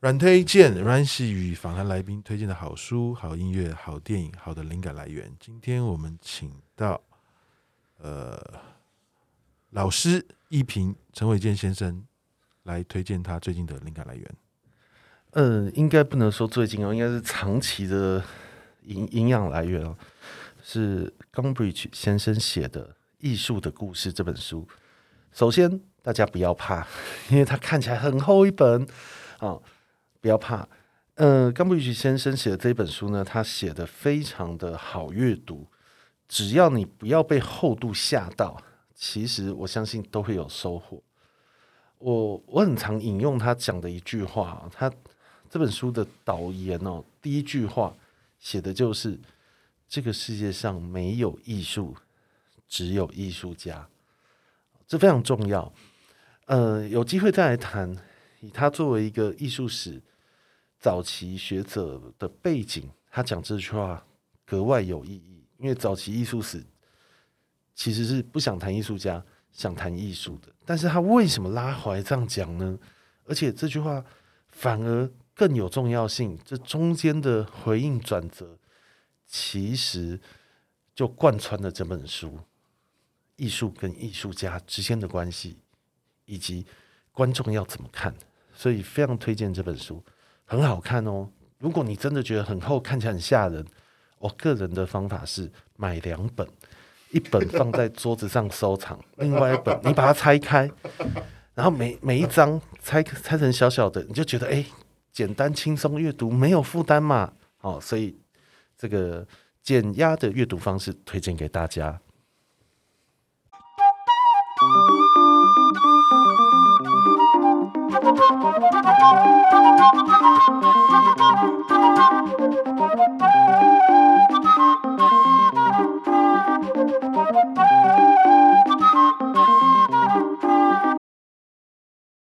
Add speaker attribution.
Speaker 1: 软推荐，阮玺与访谈来宾推荐的好书、好音乐、好电影、好的灵感来源。今天我们请到呃老师一平陈伟健先生来推荐他最近的灵感来源。
Speaker 2: 嗯，应该不能说最近哦，应该是长期的营营养来源哦。是 Gombrich 先生写的《艺术的故事》这本书。首先，大家不要怕，因为它看起来很厚一本啊。不要怕，呃，Gombrich 先生写的这本书呢，他写的非常的好阅读，只要你不要被厚度吓到，其实我相信都会有收获。我我很常引用他讲的一句话，他这本书的导言哦，第一句话写的就是：这个世界上没有艺术，只有艺术家，这非常重要。呃，有机会再来谈，以他作为一个艺术史。早期学者的背景，他讲这句话格外有意义，因为早期艺术史其实是不想谈艺术家，想谈艺术的。但是他为什么拉怀这样讲呢？而且这句话反而更有重要性，这中间的回应转折，其实就贯穿了整本书，艺术跟艺术家之间的关系，以及观众要怎么看。所以非常推荐这本书。很好看哦！如果你真的觉得很厚，看起来很吓人，我个人的方法是买两本，一本放在桌子上收藏，另外一本你把它拆开，然后每每一张拆拆成小小的，你就觉得哎，简单轻松阅读，没有负担嘛。哦，所以这个减压的阅读方式推荐给大家。